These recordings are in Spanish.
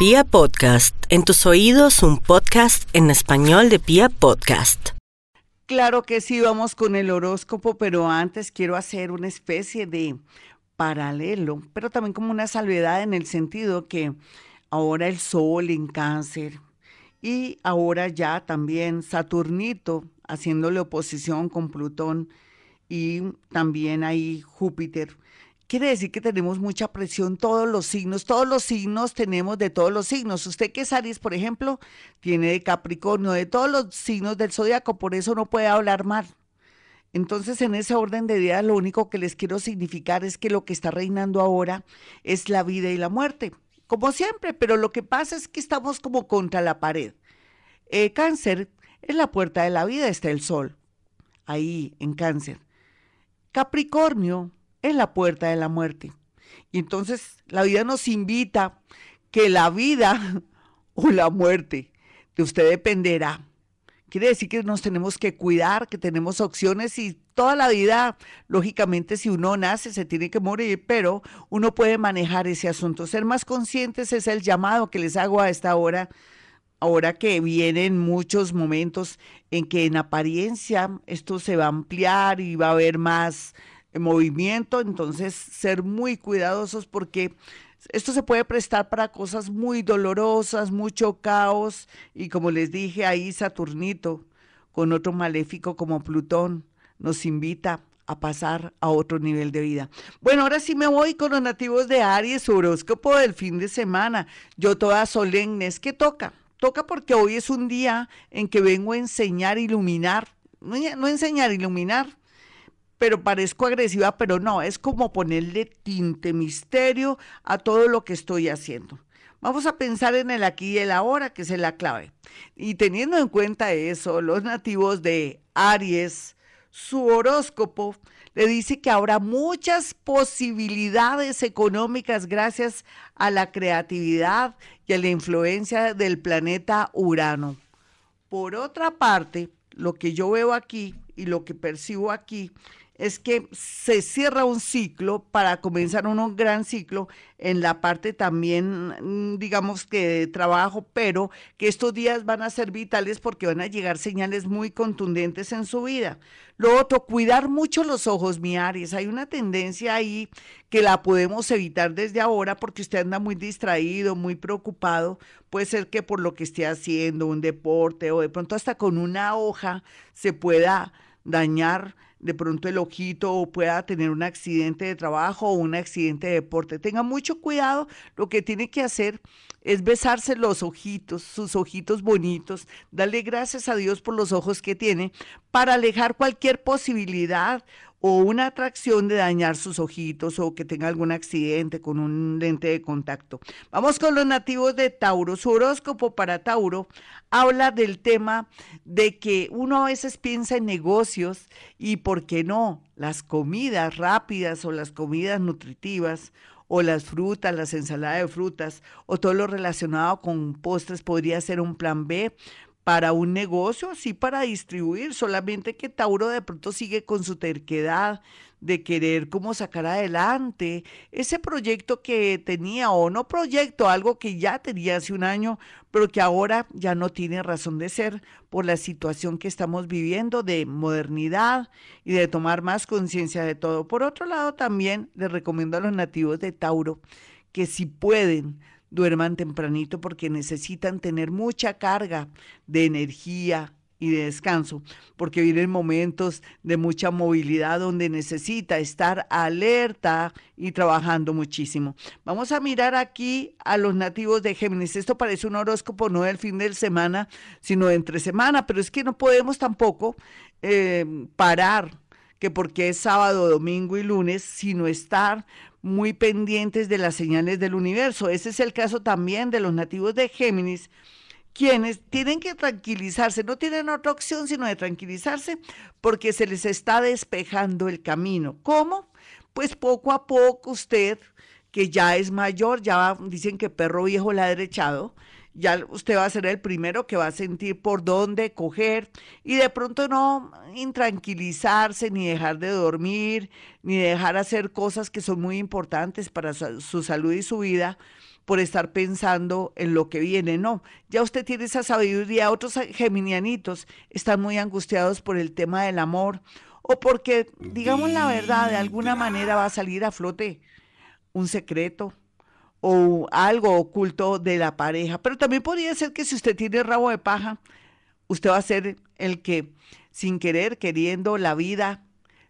Pia Podcast, en tus oídos un podcast en español de Pia Podcast. Claro que sí, vamos con el horóscopo, pero antes quiero hacer una especie de paralelo, pero también como una salvedad en el sentido que ahora el Sol en cáncer y ahora ya también Saturnito haciéndole oposición con Plutón y también ahí Júpiter Quiere decir que tenemos mucha presión todos los signos, todos los signos tenemos de todos los signos. Usted que es Aries, por ejemplo, tiene de Capricornio, de todos los signos del zodiaco, por eso no puede hablar mal. Entonces, en ese orden de ideas, lo único que les quiero significar es que lo que está reinando ahora es la vida y la muerte, como siempre, pero lo que pasa es que estamos como contra la pared. Eh, cáncer, en la puerta de la vida está el sol, ahí en cáncer. Capricornio, es la puerta de la muerte. Y entonces la vida nos invita que la vida o la muerte de usted dependerá. Quiere decir que nos tenemos que cuidar, que tenemos opciones y toda la vida, lógicamente, si uno nace, se tiene que morir, pero uno puede manejar ese asunto. Ser más conscientes es el llamado que les hago a esta hora, ahora que vienen muchos momentos en que en apariencia esto se va a ampliar y va a haber más en movimiento, entonces ser muy cuidadosos porque esto se puede prestar para cosas muy dolorosas, mucho caos y como les dije ahí Saturnito con otro maléfico como Plutón nos invita a pasar a otro nivel de vida. Bueno, ahora sí me voy con los nativos de Aries, horóscopo del fin de semana. Yo toda solemne, es que toca, toca porque hoy es un día en que vengo a enseñar, iluminar, no, no enseñar, iluminar pero parezco agresiva, pero no, es como ponerle tinte, misterio a todo lo que estoy haciendo. Vamos a pensar en el aquí y el ahora, que es la clave. Y teniendo en cuenta eso, los nativos de Aries, su horóscopo le dice que habrá muchas posibilidades económicas gracias a la creatividad y a la influencia del planeta Urano. Por otra parte, lo que yo veo aquí y lo que percibo aquí es que se cierra un ciclo para comenzar un gran ciclo en la parte también, mm, digamos que de trabajo, pero que estos días van a ser vitales porque van a llegar señales muy contundentes en su vida. Lo otro, cuidar mucho los ojos, mi Aries. Hay una tendencia ahí que la podemos evitar desde ahora porque usted anda muy distraído, muy preocupado. Puede ser que por lo que esté haciendo, un deporte o de pronto hasta con una hoja se pueda dañar de pronto el ojito o pueda tener un accidente de trabajo o un accidente de deporte. Tenga mucho cuidado, lo que tiene que hacer es besarse los ojitos, sus ojitos bonitos, darle gracias a Dios por los ojos que tiene para alejar cualquier posibilidad o una atracción de dañar sus ojitos o que tenga algún accidente con un lente de contacto. Vamos con los nativos de Tauro. Su horóscopo para Tauro habla del tema de que uno a veces piensa en negocios y, ¿por qué no? Las comidas rápidas o las comidas nutritivas o las frutas, las ensaladas de frutas o todo lo relacionado con postres podría ser un plan B para un negocio, sí para distribuir, solamente que Tauro de pronto sigue con su terquedad de querer como sacar adelante ese proyecto que tenía o no proyecto, algo que ya tenía hace un año, pero que ahora ya no tiene razón de ser por la situación que estamos viviendo de modernidad y de tomar más conciencia de todo. Por otro lado, también les recomiendo a los nativos de Tauro que si pueden duerman tempranito porque necesitan tener mucha carga de energía y de descanso, porque vienen momentos de mucha movilidad donde necesita estar alerta y trabajando muchísimo. Vamos a mirar aquí a los nativos de Géminis. Esto parece un horóscopo no del fin de semana, sino de entre semana, pero es que no podemos tampoco eh, parar que porque es sábado, domingo y lunes, sino estar muy pendientes de las señales del universo. Ese es el caso también de los nativos de Géminis, quienes tienen que tranquilizarse, no tienen otra opción sino de tranquilizarse porque se les está despejando el camino. ¿Cómo? Pues poco a poco usted, que ya es mayor, ya dicen que perro viejo la ha derechado, ya usted va a ser el primero que va a sentir por dónde coger y de pronto no intranquilizarse, ni dejar de dormir, ni dejar hacer cosas que son muy importantes para su, salud y su vida, por estar pensando en lo que viene, no. Ya usted tiene esa sabiduría. Otros geminianitos están muy angustiados por el tema del amor o porque, digamos la verdad, de alguna manera va a salir a flote un secreto o algo oculto de la pareja. Pero también podría ser que si usted tiene rabo de paja, usted va a ser el que, sin querer, queriendo, la vida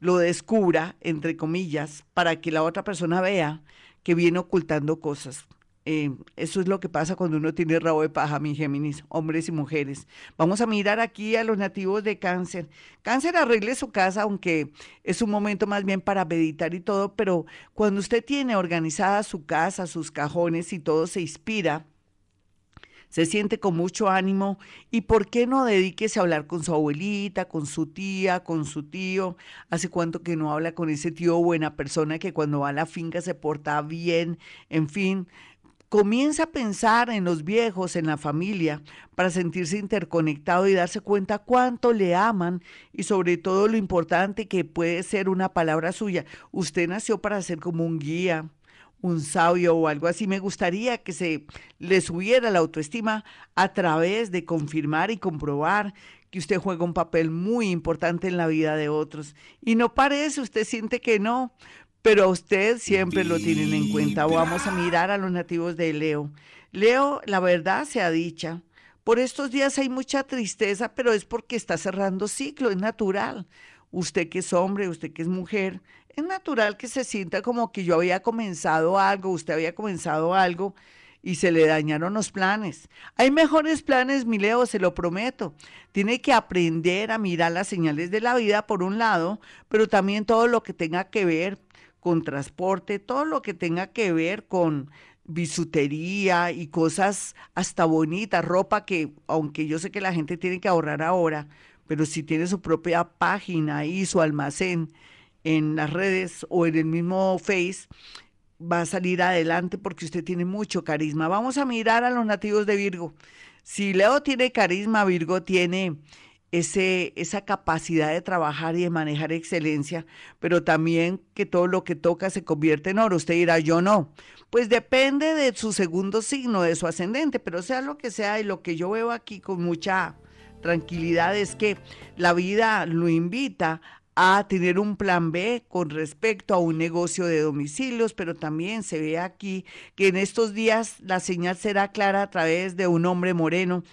lo descubra, entre comillas, para que la otra persona vea que viene ocultando cosas. Eh, eso es lo que pasa cuando uno tiene rabo de paja, mi Géminis, hombres y mujeres. Vamos a mirar aquí a los nativos de cáncer. Cáncer arregle su casa, aunque es un momento más bien para meditar y todo, pero cuando usted tiene organizada su casa, sus cajones y todo se inspira, se siente con mucho ánimo y por qué no dedíquese a hablar con su abuelita, con su tía, con su tío. Hace cuánto que no habla con ese tío buena persona que cuando va a la finca se porta bien, en fin, Comienza a pensar en los viejos, en la familia, para sentirse interconectado y darse cuenta cuánto le aman y sobre todo lo importante que puede ser una palabra suya. Usted nació para ser como un guía, un sabio o algo así. Me gustaría que se le subiera la autoestima a través de confirmar y comprobar que usted juega un papel muy importante en la vida de otros. Y no parece, usted siente que no, pero usted siempre lo tienen en cuenta. Vamos a mirar a los nativos de Leo. Leo, la verdad sea dicha. Por estos días hay mucha tristeza, pero es porque está cerrando ciclo, es natural. Usted que es hombre, usted que es mujer, es natural que se sienta como que yo había comenzado algo, usted había comenzado algo y se le dañaron los planes. Hay mejores planes, mi Leo, se lo prometo. Tiene que aprender a mirar las señales de la vida por un lado, pero también todo lo que tenga que ver con transporte, todo lo que tenga que ver con bisutería y cosas hasta bonitas, ropa que, aunque yo sé que la gente tiene que ahorrar ahora, pero si tiene su propia página y su almacén en las redes o en el mismo Face, va a salir adelante porque usted tiene mucho carisma. Vamos a mirar a los nativos de Virgo. Si Leo tiene carisma, Virgo tiene ese, esa capacidad de trabajar y de manejar excelencia, pero también que todo lo que toca se convierte en oro. Usted dirá, yo no. Pues depende de su segundo signo, de su ascendente, pero sea lo que sea, y lo que yo veo aquí con mucha tranquilidad es que la vida lo invita a tener un plan B con respecto a un negocio de domicilios, pero también se ve aquí que en estos días la señal será clara a través de un hombre moreno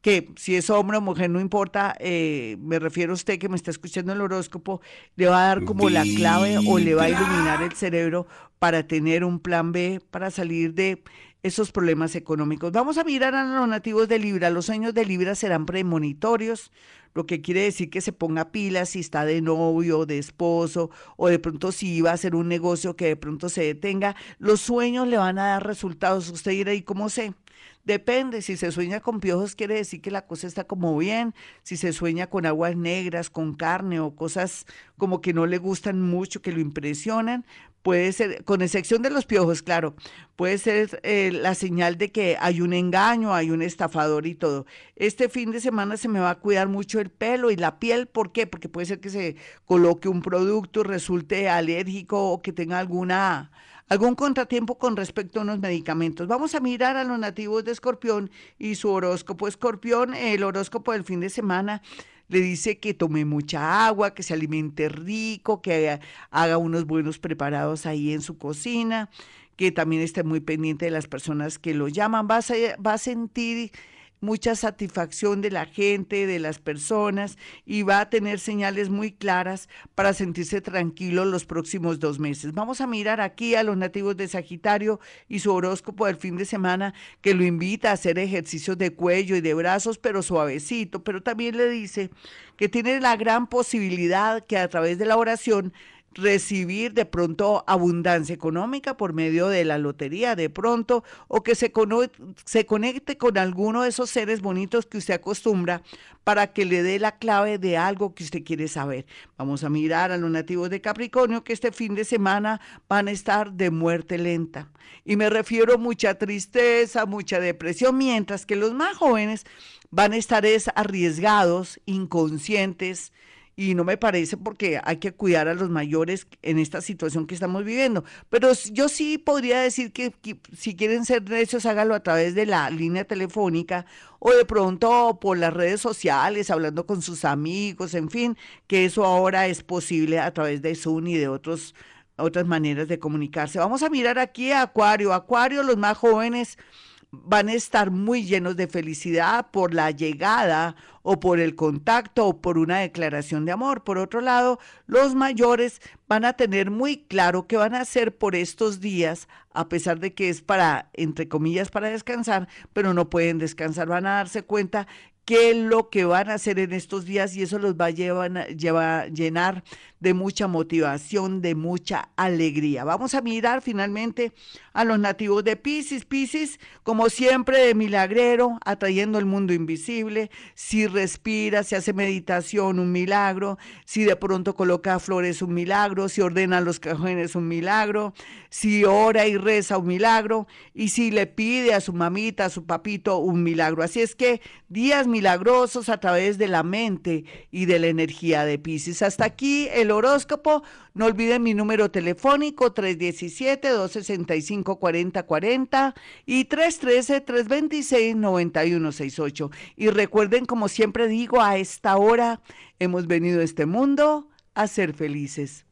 que si es hombre o mujer, no importa, eh, me refiero a usted que me está escuchando el horóscopo, le va a dar como la clave o le va a iluminar el cerebro para tener un plan B, para salir de esos problemas económicos. Vamos a mirar a los nativos de Libra. Los sueños de Libra serán premonitorios, lo que quiere decir que se ponga pilas si está de novio, de esposo, o de pronto si iba a hacer un negocio que de pronto se detenga. Los sueños le van a dar resultados. Usted dirá, ¿y cómo sé? Depende, si se sueña con piojos quiere decir que la cosa está como bien, si se sueña con aguas negras, con carne o cosas como que no le gustan mucho, que lo impresionan, puede ser, con excepción de los piojos, claro, puede ser eh, la señal de que hay un engaño, hay un estafador y todo. Este fin de semana se me va a cuidar mucho el pelo y la piel, ¿por qué? Porque puede ser que se coloque un producto, resulte alérgico o que tenga alguna algún contratiempo con respecto a unos medicamentos. Vamos a mirar a los nativos de Escorpión y su horóscopo. Escorpión, el horóscopo del fin de semana le dice que tome mucha agua, que se alimente rico, que haga unos buenos preparados ahí en su cocina, que también esté muy pendiente de las personas que lo llaman. Va va a sentir mucha satisfacción de la gente, de las personas y va a tener señales muy claras para sentirse tranquilo los próximos dos meses. Vamos a mirar aquí a los nativos de Sagitario y su horóscopo del fin de semana que lo invita a hacer ejercicios de cuello y de brazos, pero suavecito, pero también le dice que tiene la gran posibilidad que a través de la oración recibir de pronto abundancia económica por medio de la lotería de pronto o que se, se conecte con alguno de esos seres bonitos que usted acostumbra para que le dé la clave de algo que usted quiere saber. Vamos a mirar a los nativos de Capricornio que este fin de semana van a estar de muerte lenta. Y me refiero a mucha tristeza, mucha depresión, mientras que los más jóvenes van a estar arriesgados, inconscientes, y no me parece porque hay que cuidar a los mayores en esta situación que estamos viviendo. Pero yo sí podría decir que, si quieren ser necios, hágalo a través de la línea telefónica o de pronto por las redes sociales, hablando con sus amigos, en fin, que eso ahora es posible a través de Zoom y de otros otras maneras de comunicarse. Vamos a mirar aquí a Acuario. Acuario, los más jóvenes van a estar muy llenos de felicidad por la llegada o por el contacto o por una declaración de amor. Por otro lado, los mayores van a tener muy claro qué van a hacer por estos días, a pesar de que es para, entre comillas, para descansar, pero no pueden descansar, van a darse cuenta qué es lo que van a hacer en estos días y eso los va a llevar, llenar de mucha motivación, de mucha alegría. Vamos a mirar finalmente a los nativos de Pisces. Pisces, como siempre, de milagrero, atrayendo el mundo invisible. Si respira, si hace meditación, un milagro. Si de pronto coloca flores, un milagro. Si ordena los cajones, un milagro. Si ora y reza, un milagro. Y si le pide a su mamita, a su papito, un milagro. Así es que días milagrosos a través de la mente y de la energía de Pisces. Hasta aquí el horóscopo. No olviden mi número telefónico 317-265-4040 y 313-326-9168. Y recuerden, como siempre digo, a esta hora hemos venido a este mundo a ser felices.